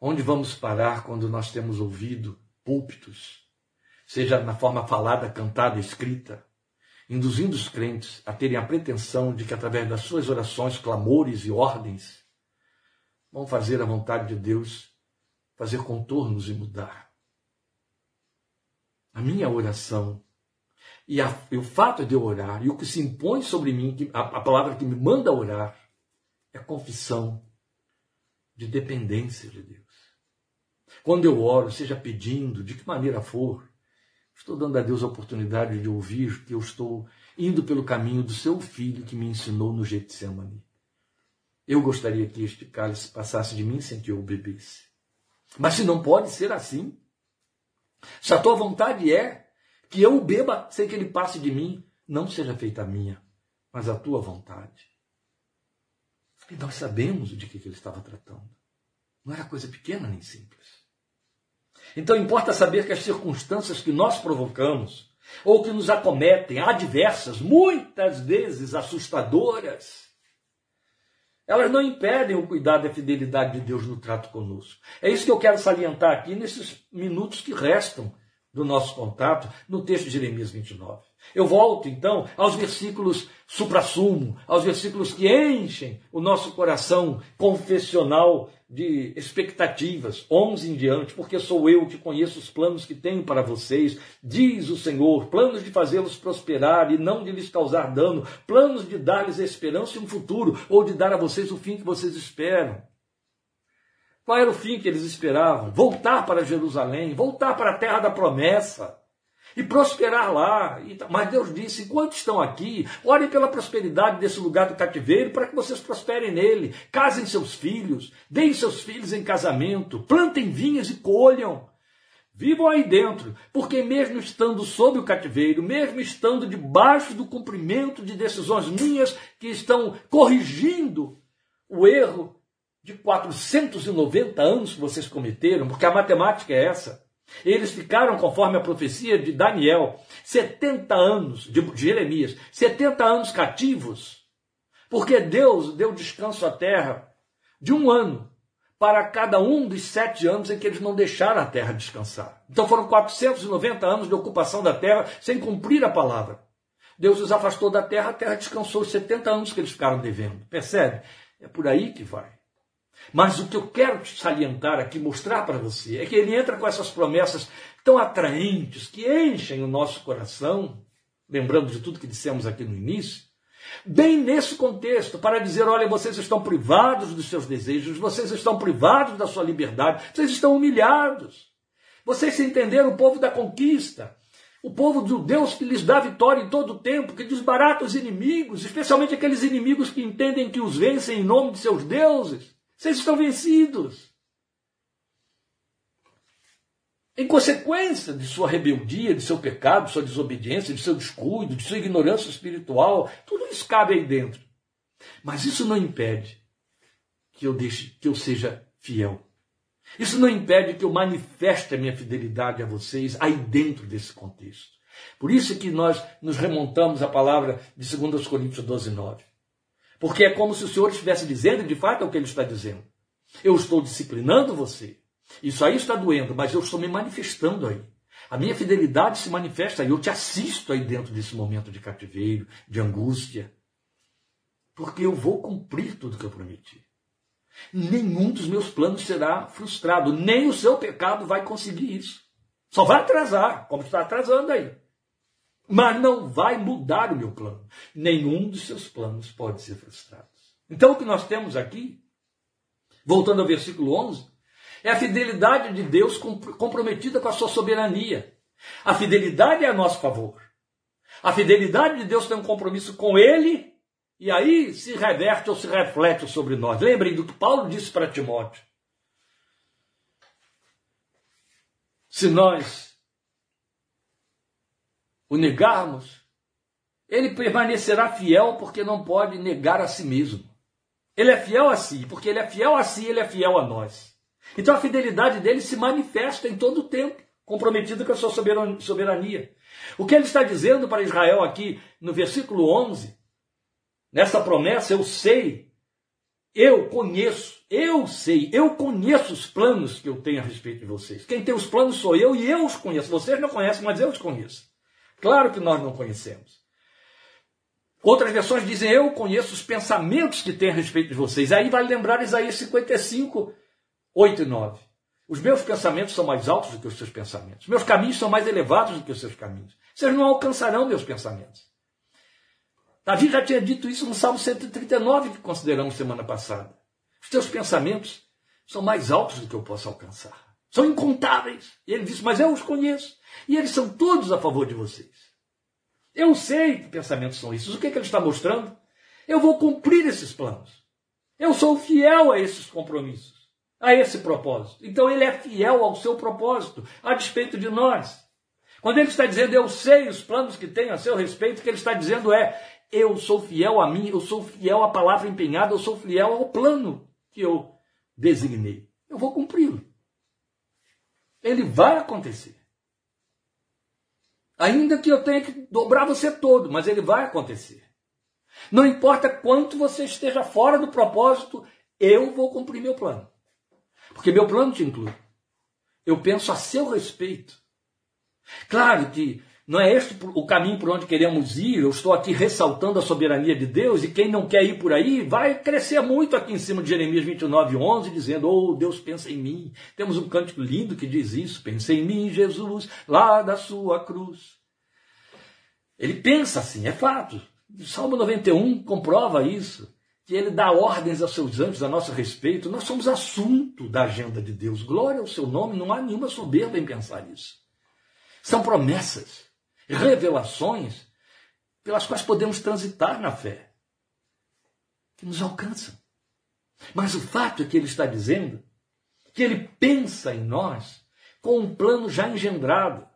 onde vamos parar quando nós temos ouvido púlpitos, seja na forma falada, cantada, escrita, induzindo os crentes a terem a pretensão de que, através das suas orações, clamores e ordens, vão fazer a vontade de Deus, fazer contornos e mudar. A minha oração e, a, e, o fato de eu orar e o que se impõe sobre mim, a, a palavra que me manda orar, é confissão de dependência de Deus. Quando eu oro, seja pedindo, de que maneira for, Estou dando a Deus a oportunidade de ouvir que eu estou indo pelo caminho do seu filho que me ensinou no Getsemane. Eu gostaria que este cálice passasse de mim sem que eu bebesse. Mas se não pode ser assim, se a tua vontade é que eu beba sem que ele passe de mim, não seja feita a minha, mas a tua vontade. E nós sabemos de que ele estava tratando. Não era coisa pequena nem simples. Então importa saber que as circunstâncias que nós provocamos, ou que nos acometem, adversas, muitas vezes assustadoras, elas não impedem o cuidado e a fidelidade de Deus no trato conosco. É isso que eu quero salientar aqui nesses minutos que restam do nosso contato no texto de Jeremias 29. Eu volto então aos versículos supra-sumo, aos versículos que enchem o nosso coração confessional de expectativas, 11 em diante, porque sou eu que conheço os planos que tenho para vocês, diz o Senhor, planos de fazê-los prosperar e não de lhes causar dano, planos de dar-lhes esperança e um futuro, ou de dar a vocês o fim que vocês esperam. Qual era o fim que eles esperavam? Voltar para Jerusalém, voltar para a terra da promessa e prosperar lá. Mas Deus disse: enquanto estão aqui, orem pela prosperidade desse lugar do cativeiro para que vocês prosperem nele. Casem seus filhos, deem seus filhos em casamento, plantem vinhas e colham. Vivam aí dentro, porque mesmo estando sob o cativeiro, mesmo estando debaixo do cumprimento de decisões minhas que estão corrigindo o erro de 490 anos que vocês cometeram, porque a matemática é essa. Eles ficaram, conforme a profecia de Daniel, 70 anos, de Jeremias, 70 anos cativos, porque Deus deu descanso à terra de um ano para cada um dos sete anos em que eles não deixaram a terra descansar. Então foram 490 anos de ocupação da terra sem cumprir a palavra. Deus os afastou da terra, a terra descansou os 70 anos que eles ficaram devendo. Percebe? É por aí que vai. Mas o que eu quero salientar aqui, mostrar para você, é que ele entra com essas promessas tão atraentes que enchem o nosso coração, lembrando de tudo que dissemos aqui no início, bem nesse contexto, para dizer: olha, vocês estão privados dos seus desejos, vocês estão privados da sua liberdade, vocês estão humilhados. Vocês se entenderam o povo da conquista, o povo do Deus que lhes dá vitória em todo o tempo, que desbarata os inimigos, especialmente aqueles inimigos que entendem que os vencem em nome de seus deuses. Vocês estão vencidos. Em consequência de sua rebeldia, de seu pecado, de sua desobediência, de seu descuido, de sua ignorância espiritual, tudo isso cabe aí dentro. Mas isso não impede que eu deixe, que eu seja fiel. Isso não impede que eu manifeste a minha fidelidade a vocês aí dentro desse contexto. Por isso que nós nos remontamos à palavra de 2 Coríntios 12, 9. Porque é como se o Senhor estivesse dizendo, e de fato é o que ele está dizendo. Eu estou disciplinando você. Isso aí está doendo, mas eu estou me manifestando aí. A minha fidelidade se manifesta aí. Eu te assisto aí dentro desse momento de cativeiro, de angústia. Porque eu vou cumprir tudo que eu prometi. Nenhum dos meus planos será frustrado. Nem o seu pecado vai conseguir isso. Só vai atrasar, como está atrasando aí mas não vai mudar o meu plano. Nenhum dos seus planos pode ser frustrado. Então o que nós temos aqui, voltando ao versículo 11, é a fidelidade de Deus comprometida com a sua soberania. A fidelidade é a nosso favor. A fidelidade de Deus tem um compromisso com Ele, e aí se reverte ou se reflete sobre nós. Lembrem do que Paulo disse para Timóteo. Se nós o negarmos, ele permanecerá fiel porque não pode negar a si mesmo. Ele é fiel a si, porque ele é fiel a si, ele é fiel a nós. Então a fidelidade dele se manifesta em todo o tempo, comprometido com a sua soberania. O que ele está dizendo para Israel aqui no versículo 11, nessa promessa, eu sei, eu conheço, eu sei, eu conheço os planos que eu tenho a respeito de vocês. Quem tem os planos sou eu e eu os conheço. Vocês não conhecem, mas eu os conheço. Claro que nós não conhecemos. Outras versões dizem: Eu conheço os pensamentos que tem a respeito de vocês. Aí vai lembrar Isaías 55, 8 e 9. Os meus pensamentos são mais altos do que os seus pensamentos. Meus caminhos são mais elevados do que os seus caminhos. Vocês não alcançarão meus pensamentos. Davi já tinha dito isso no Salmo 139, que consideramos semana passada. Os teus pensamentos são mais altos do que eu posso alcançar. São incontáveis. E ele disse: Mas eu os conheço. E eles são todos a favor de vocês. Eu sei que pensamentos são esses. O que, é que ele está mostrando? Eu vou cumprir esses planos. Eu sou fiel a esses compromissos, a esse propósito. Então ele é fiel ao seu propósito, a despeito de nós. Quando ele está dizendo eu sei os planos que tenho a seu respeito, o que ele está dizendo é eu sou fiel a mim, eu sou fiel à palavra empenhada, eu sou fiel ao plano que eu designei. Eu vou cumpri-lo. Ele vai acontecer. Ainda que eu tenha que dobrar você todo, mas ele vai acontecer. Não importa quanto você esteja fora do propósito, eu vou cumprir meu plano. Porque meu plano te inclui. Eu penso a seu respeito. Claro que não é este o caminho por onde queremos ir. Eu estou aqui ressaltando a soberania de Deus, e quem não quer ir por aí vai crescer muito aqui em cima de Jeremias 29, 11, dizendo: Oh, Deus pensa em mim. Temos um cântico lindo que diz isso: Pensa em mim, Jesus, lá da sua cruz. Ele pensa assim, é fato. O Salmo 91 comprova isso. Que ele dá ordens aos seus anjos a nosso respeito. Nós somos assunto da agenda de Deus. Glória ao seu nome, não há nenhuma soberba em pensar isso. São promessas revelações pelas quais podemos transitar na fé, que nos alcançam. Mas o fato é que ele está dizendo que ele pensa em nós com um plano já engendrado.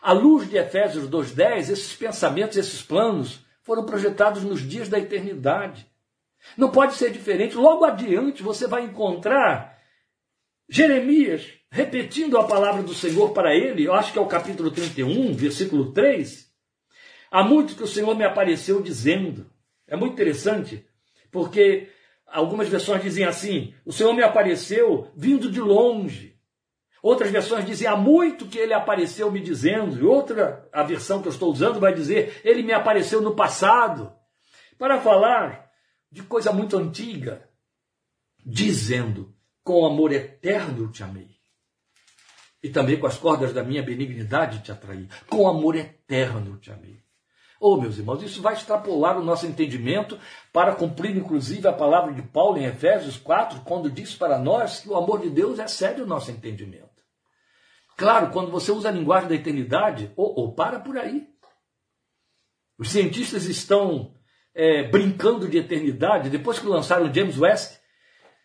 À luz de Efésios 2,10, esses pensamentos, esses planos foram projetados nos dias da eternidade. Não pode ser diferente. Logo adiante você vai encontrar Jeremias repetindo a palavra do Senhor para ele, eu acho que é o capítulo 31, versículo 3. Há muito que o Senhor me apareceu dizendo. É muito interessante, porque algumas versões dizem assim: o Senhor me apareceu vindo de longe. Outras versões dizem há muito que ele apareceu me dizendo. E outra, a versão que eu estou usando, vai dizer ele me apareceu no passado. Para falar de coisa muito antiga, dizendo: com amor eterno te amei. E também com as cordas da minha benignidade te atraí. Com amor eterno te amei. Oh, meus irmãos, isso vai extrapolar o nosso entendimento para cumprir, inclusive, a palavra de Paulo em Efésios 4, quando diz para nós que o amor de Deus excede o nosso entendimento. Claro, quando você usa a linguagem da eternidade, ou, ou para por aí. Os cientistas estão é, brincando de eternidade depois que lançaram James West,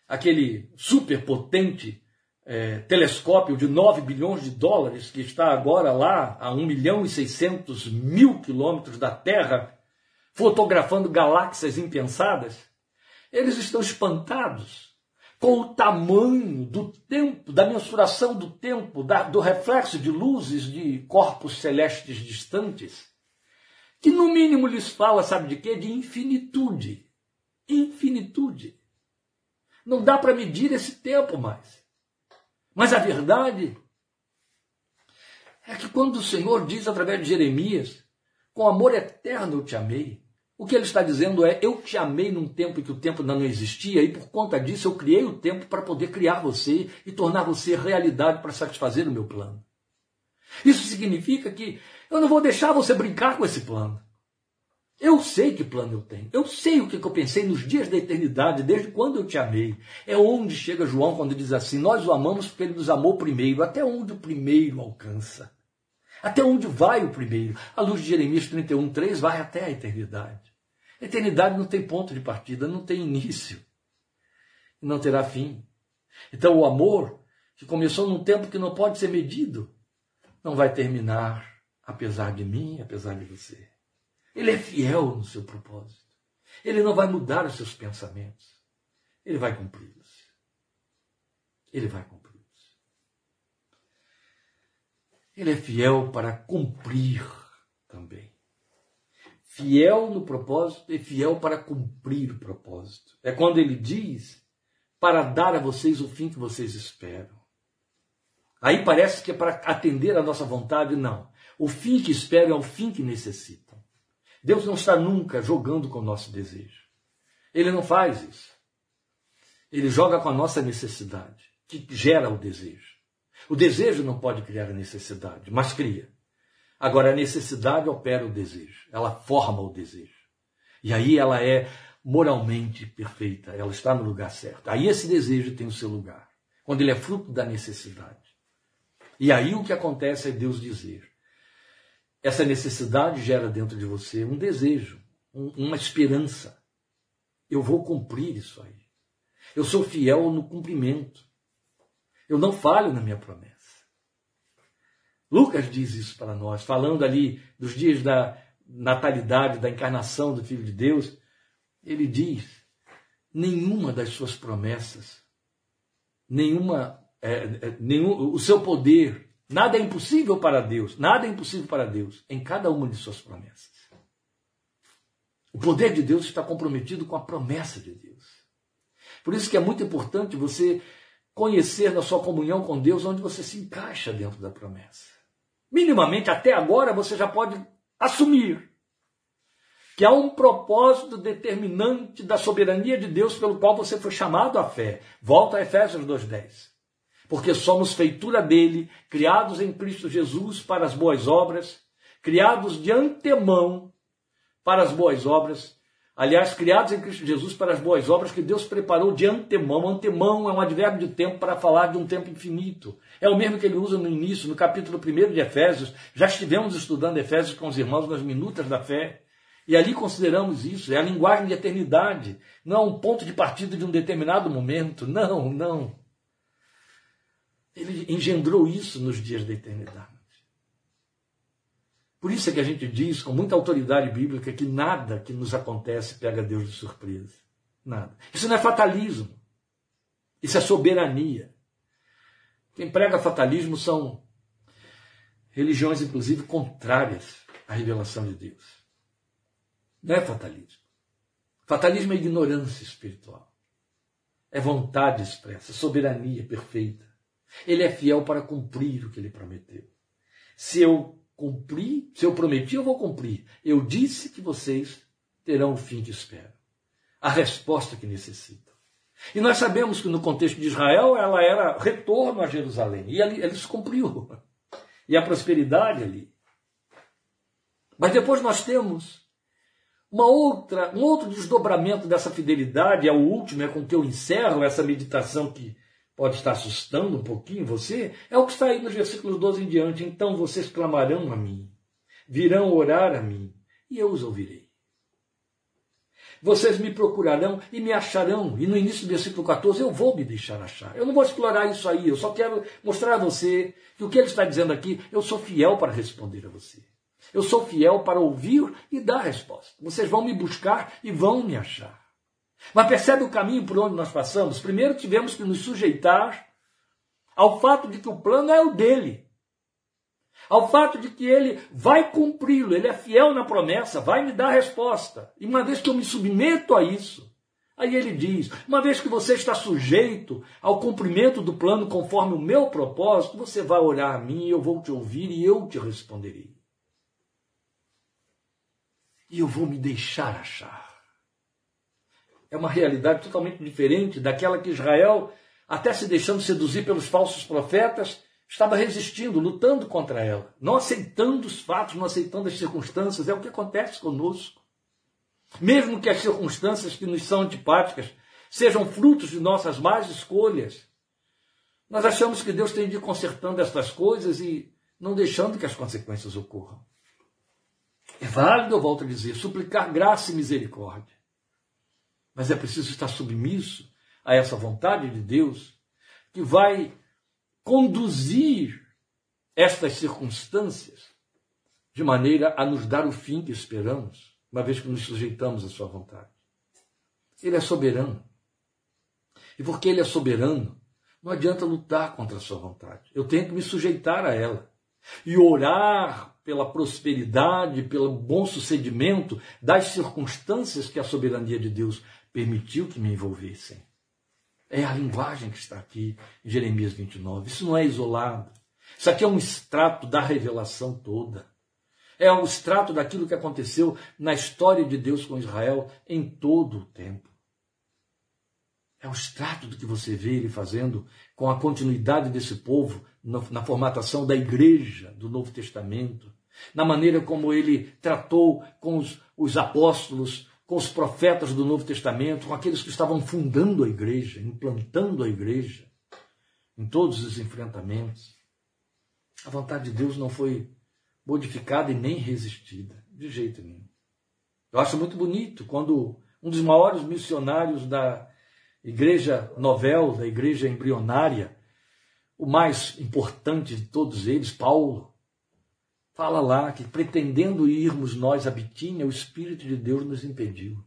aquele superpotente é, telescópio de 9 bilhões de dólares, que está agora lá a 1 milhão e 600 mil quilômetros da Terra, fotografando galáxias impensadas, eles estão espantados com o tamanho do tempo, da mensuração do tempo, da, do reflexo de luzes de corpos celestes distantes, que no mínimo lhes fala, sabe de quê? De infinitude. Infinitude. Não dá para medir esse tempo mais. Mas a verdade é que quando o Senhor diz através de Jeremias, com amor eterno eu te amei, o que ele está dizendo é: eu te amei num tempo em que o tempo ainda não existia, e por conta disso eu criei o tempo para poder criar você e tornar você realidade para satisfazer o meu plano. Isso significa que eu não vou deixar você brincar com esse plano. Eu sei que plano eu tenho. Eu sei o que eu pensei nos dias da eternidade, desde quando eu te amei. É onde chega João quando diz assim: Nós o amamos porque ele nos amou primeiro. Até onde o primeiro alcança? Até onde vai o primeiro? A luz de Jeremias 31, 3 vai até a eternidade. A eternidade não tem ponto de partida, não tem início. E não terá fim. Então o amor, que começou num tempo que não pode ser medido, não vai terminar, apesar de mim, apesar de você. Ele é fiel no seu propósito. Ele não vai mudar os seus pensamentos. Ele vai cumpri-los. Ele vai cumpri-los. Ele é fiel para cumprir também. Fiel no propósito e fiel para cumprir o propósito. É quando ele diz para dar a vocês o fim que vocês esperam. Aí parece que é para atender a nossa vontade, não. O fim que esperam é o fim que necessitam. Deus não está nunca jogando com o nosso desejo. Ele não faz isso. Ele joga com a nossa necessidade, que gera o desejo. O desejo não pode criar a necessidade, mas cria. Agora, a necessidade opera o desejo, ela forma o desejo. E aí ela é moralmente perfeita, ela está no lugar certo. Aí esse desejo tem o seu lugar, quando ele é fruto da necessidade. E aí o que acontece é Deus dizer: essa necessidade gera dentro de você um desejo, um, uma esperança. Eu vou cumprir isso aí. Eu sou fiel no cumprimento. Eu não falho na minha promessa. Lucas diz isso para nós, falando ali dos dias da natalidade, da encarnação do Filho de Deus. Ele diz: nenhuma das suas promessas, nenhuma, é, é, nenhum, o seu poder Nada é impossível para Deus, nada é impossível para Deus em cada uma de suas promessas. O poder de Deus está comprometido com a promessa de Deus. Por isso que é muito importante você conhecer na sua comunhão com Deus onde você se encaixa dentro da promessa. Minimamente, até agora, você já pode assumir que há um propósito determinante da soberania de Deus pelo qual você foi chamado à fé. Volta a Efésios 2,10 porque somos feitura dele, criados em Cristo Jesus para as boas obras, criados de antemão para as boas obras. Aliás, criados em Cristo Jesus para as boas obras que Deus preparou de antemão. Antemão é um advérbio de tempo para falar de um tempo infinito. É o mesmo que ele usa no início, no capítulo 1 de Efésios. Já estivemos estudando Efésios com os irmãos nas minutas da fé. E ali consideramos isso, é a linguagem de eternidade. Não é um ponto de partida de um determinado momento. Não, não. Ele engendrou isso nos dias da eternidade. Por isso é que a gente diz com muita autoridade bíblica que nada que nos acontece pega Deus de surpresa. Nada. Isso não é fatalismo. Isso é soberania. Quem prega fatalismo são religiões, inclusive, contrárias à revelação de Deus. Não é fatalismo. Fatalismo é ignorância espiritual. É vontade expressa, soberania perfeita. Ele é fiel para cumprir o que ele prometeu. Se eu cumprir, se eu prometi, eu vou cumprir. Eu disse que vocês terão o fim que esperam. A resposta que necessitam. E nós sabemos que no contexto de Israel ela era retorno a Jerusalém. E ele se cumpriu. E a prosperidade ali. Mas depois nós temos uma outra, um outro desdobramento dessa fidelidade, é o último, é com que eu encerro essa meditação que pode estar assustando um pouquinho você, é o que está aí nos versículos 12 em diante. Então vocês clamarão a mim, virão orar a mim, e eu os ouvirei. Vocês me procurarão e me acharão. E no início do versículo 14, eu vou me deixar achar. Eu não vou explorar isso aí, eu só quero mostrar a você que o que ele está dizendo aqui, eu sou fiel para responder a você. Eu sou fiel para ouvir e dar resposta. Vocês vão me buscar e vão me achar. Mas percebe o caminho por onde nós passamos? Primeiro tivemos que nos sujeitar ao fato de que o plano é o dele. Ao fato de que ele vai cumpri-lo, ele é fiel na promessa, vai me dar a resposta. E uma vez que eu me submeto a isso, aí ele diz: uma vez que você está sujeito ao cumprimento do plano conforme o meu propósito, você vai orar a mim, eu vou te ouvir e eu te responderei e eu vou me deixar achar. É uma realidade totalmente diferente daquela que Israel, até se deixando seduzir pelos falsos profetas, estava resistindo, lutando contra ela, não aceitando os fatos, não aceitando as circunstâncias. É o que acontece conosco. Mesmo que as circunstâncias que nos são antipáticas sejam frutos de nossas más escolhas, nós achamos que Deus tem de ir consertando estas coisas e não deixando que as consequências ocorram. É válido, eu volto a dizer, suplicar graça e misericórdia. Mas é preciso estar submisso a essa vontade de Deus que vai conduzir estas circunstâncias de maneira a nos dar o fim que esperamos, uma vez que nos sujeitamos à sua vontade. Ele é soberano. E porque ele é soberano, não adianta lutar contra a sua vontade. Eu tenho que me sujeitar a ela e orar pela prosperidade, pelo bom sucedimento das circunstâncias que a soberania de Deus permitiu que me envolvessem. É a linguagem que está aqui em Jeremias 29. Isso não é isolado. Isso aqui é um extrato da revelação toda. É um extrato daquilo que aconteceu na história de Deus com Israel em todo o tempo. É o extrato do que você vê ele fazendo com a continuidade desse povo na formatação da igreja do Novo Testamento, na maneira como ele tratou com os, os apóstolos, com os profetas do Novo Testamento, com aqueles que estavam fundando a igreja, implantando a igreja, em todos os enfrentamentos. A vontade de Deus não foi modificada e nem resistida, de jeito nenhum. Eu acho muito bonito quando um dos maiores missionários da igreja novel, da igreja embrionária, o mais importante de todos eles, Paulo, fala lá que pretendendo irmos nós a Bitínia, o Espírito de Deus nos impediu.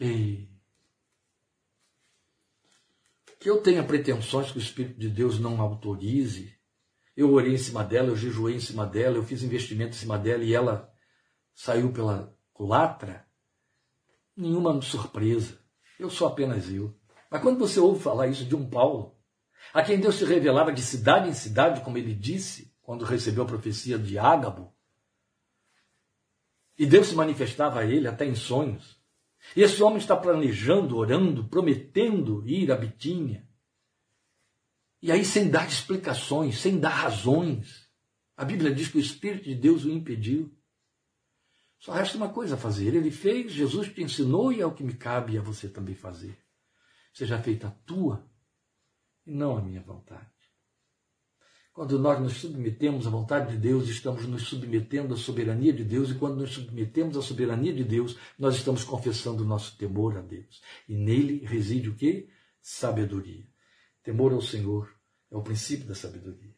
E que eu tenha pretensões que o Espírito de Deus não autorize. Eu orei em cima dela, eu jejuei em cima dela, eu fiz investimento em cima dela e ela saiu pela culatra nenhuma surpresa. Eu sou apenas eu. Mas quando você ouve falar isso de um Paulo, a quem Deus se revelava de cidade em cidade, como ele disse, quando recebeu a profecia de Ágabo, e Deus se manifestava a ele até em sonhos. E esse homem está planejando, orando, prometendo ir a Bitínia. E aí, sem dar explicações, sem dar razões, a Bíblia diz que o Espírito de Deus o impediu. Só resta uma coisa a fazer. Ele fez, Jesus te ensinou e é o que me cabe a você também fazer. Seja feita a tua e não a minha vontade. Quando nós nos submetemos à vontade de Deus, estamos nos submetendo à soberania de Deus, e quando nos submetemos à soberania de Deus, nós estamos confessando o nosso temor a Deus. E nele reside o que? Sabedoria. Temor ao Senhor é o princípio da sabedoria.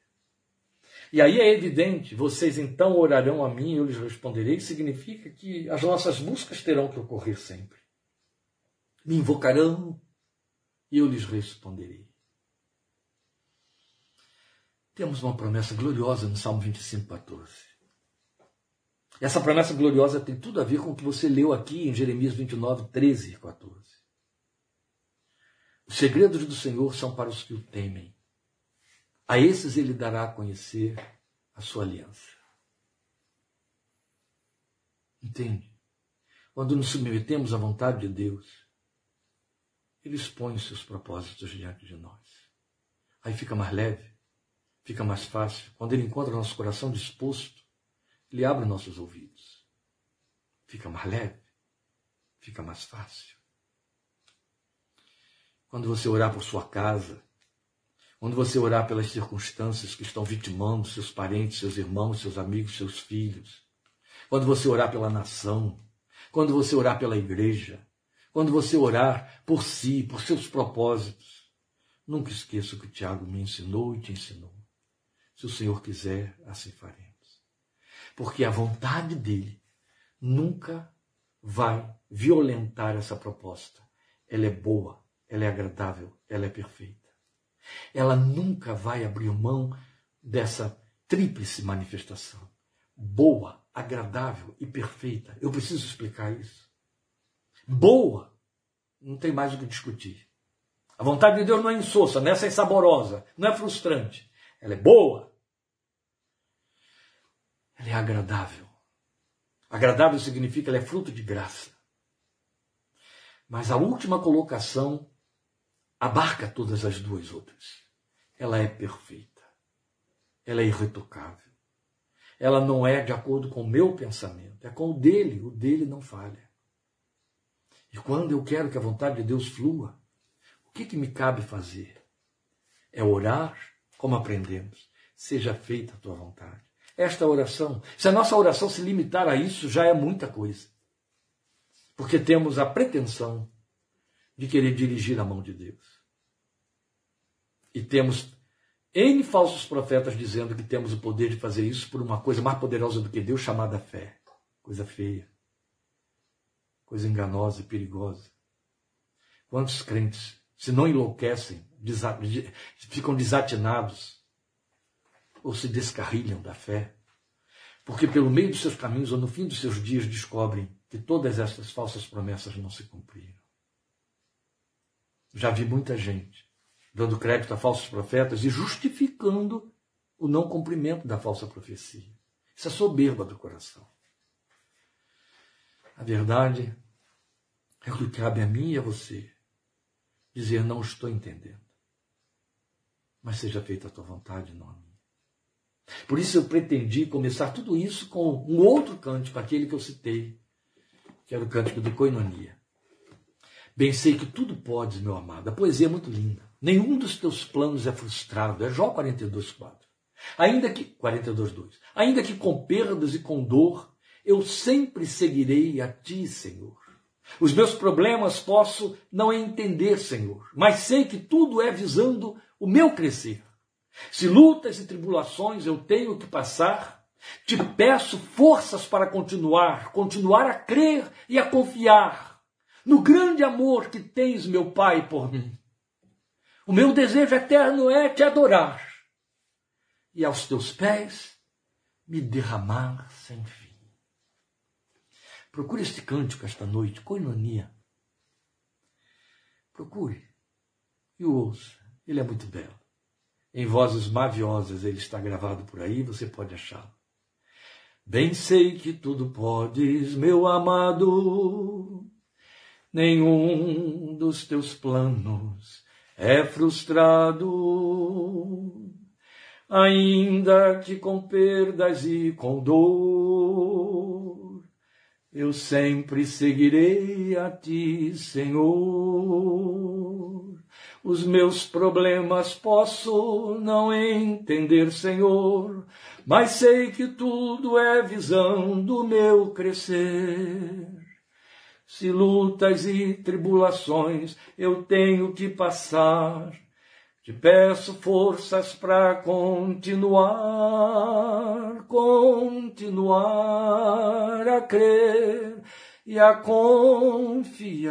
E aí é evidente, vocês então orarão a mim e eu lhes responderei, significa que as nossas buscas terão que ocorrer sempre. Me invocarão e eu lhes responderei. Temos uma promessa gloriosa no Salmo 25, 14. Essa promessa gloriosa tem tudo a ver com o que você leu aqui em Jeremias 29, 13 e 14. Os segredos do Senhor são para os que o temem. A esses ele dará a conhecer a sua aliança. Entende? Quando nos submetemos à vontade de Deus, Ele expõe os seus propósitos diante de nós. Aí fica mais leve, fica mais fácil. Quando Ele encontra nosso coração disposto, Ele abre nossos ouvidos. Fica mais leve, fica mais fácil. Quando você orar por sua casa, quando você orar pelas circunstâncias que estão vitimando seus parentes, seus irmãos, seus amigos, seus filhos, quando você orar pela nação, quando você orar pela igreja, quando você orar por si, por seus propósitos, nunca esqueça o que o Tiago me ensinou e te ensinou. Se o Senhor quiser, assim faremos. Porque a vontade dele nunca vai violentar essa proposta. Ela é boa, ela é agradável, ela é perfeita. Ela nunca vai abrir mão dessa tríplice manifestação. Boa, agradável e perfeita. Eu preciso explicar isso. Boa, não tem mais o que discutir. A vontade de Deus não é insossa, não é saborosa, não é frustrante. Ela é boa. Ela é agradável. Agradável significa que ela é fruto de graça. Mas a última colocação abarca todas as duas outras. Ela é perfeita. Ela é irretocável ela não é de acordo com o meu pensamento, é com o dele, o dele não falha. E quando eu quero que a vontade de Deus flua, o que, que me cabe fazer? É orar, como aprendemos, seja feita a tua vontade. Esta oração, se a nossa oração se limitar a isso, já é muita coisa. Porque temos a pretensão de querer dirigir a mão de Deus. E temos N falsos profetas dizendo que temos o poder de fazer isso por uma coisa mais poderosa do que Deus, chamada fé. Coisa feia. Coisa enganosa e perigosa. Quantos crentes, se não enlouquecem, ficam desatinados ou se descarrilham da fé, porque pelo meio dos seus caminhos ou no fim dos seus dias descobrem que todas essas falsas promessas não se cumpriram. Já vi muita gente dando crédito a falsos profetas e justificando o não cumprimento da falsa profecia. Isso é soberba do coração. A verdade é que cabe a mim e a você dizer: não estou entendendo. Mas seja feita a tua vontade, não a minha. Por isso eu pretendi começar tudo isso com um outro cântico, aquele que eu citei, que era o cântico do Coinonia. Bem sei que tudo podes, meu amado. A poesia é muito linda. Nenhum dos teus planos é frustrado. É Jó 42, 4. Ainda que, 42, 2. Ainda que com perdas e com dor, eu sempre seguirei a ti, Senhor. Os meus problemas posso não entender, Senhor, mas sei que tudo é visando o meu crescer. Se lutas e tribulações eu tenho que passar, te peço forças para continuar, continuar a crer e a confiar no grande amor que tens, meu Pai, por mim. O meu desejo eterno é te adorar e aos teus pés me derramar sem fim. Procure este cântico esta noite, coinonia. Procure e o ouça. Ele é muito belo. Em vozes maviosas ele está gravado por aí, você pode achá-lo. Bem sei que tudo podes, meu amado, nenhum dos teus planos é frustrado, ainda que com perdas e com dor. Eu sempre seguirei a ti, Senhor. Os meus problemas posso não entender, Senhor, mas sei que tudo é visão do meu crescer. Se lutas e tribulações eu tenho que passar, te peço forças para continuar, continuar a crer e a confiar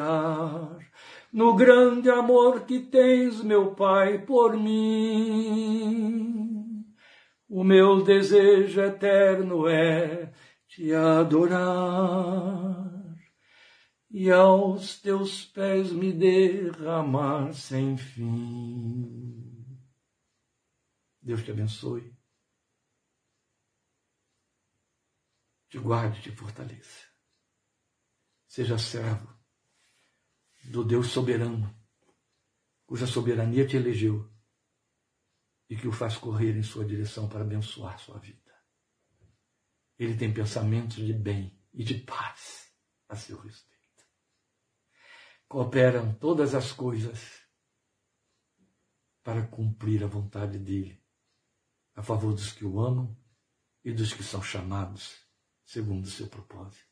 no grande amor que tens, meu Pai, por mim. O meu desejo eterno é te adorar e aos teus pés me derramar sem fim. Deus te abençoe, te guarde, te fortaleça. Seja servo do Deus soberano, cuja soberania te elegeu e que o faz correr em sua direção para abençoar sua vida. Ele tem pensamentos de bem e de paz a seu respeito. Cooperam todas as coisas para cumprir a vontade dele, a favor dos que o amam e dos que são chamados segundo o seu propósito.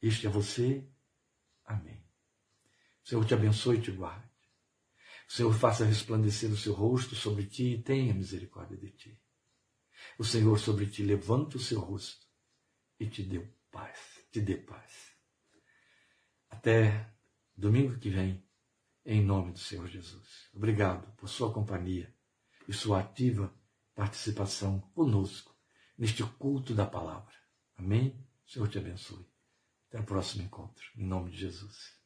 Este é você. Amém. O Senhor te abençoe e te guarde. O Senhor faça resplandecer o seu rosto sobre ti e tenha misericórdia de ti. O Senhor sobre ti levante o seu rosto e te dê paz, te dê paz. Até domingo que vem, em nome do Senhor Jesus. Obrigado por sua companhia e sua ativa participação conosco neste culto da palavra. Amém? O Senhor te abençoe. Até o próximo encontro. Em nome de Jesus.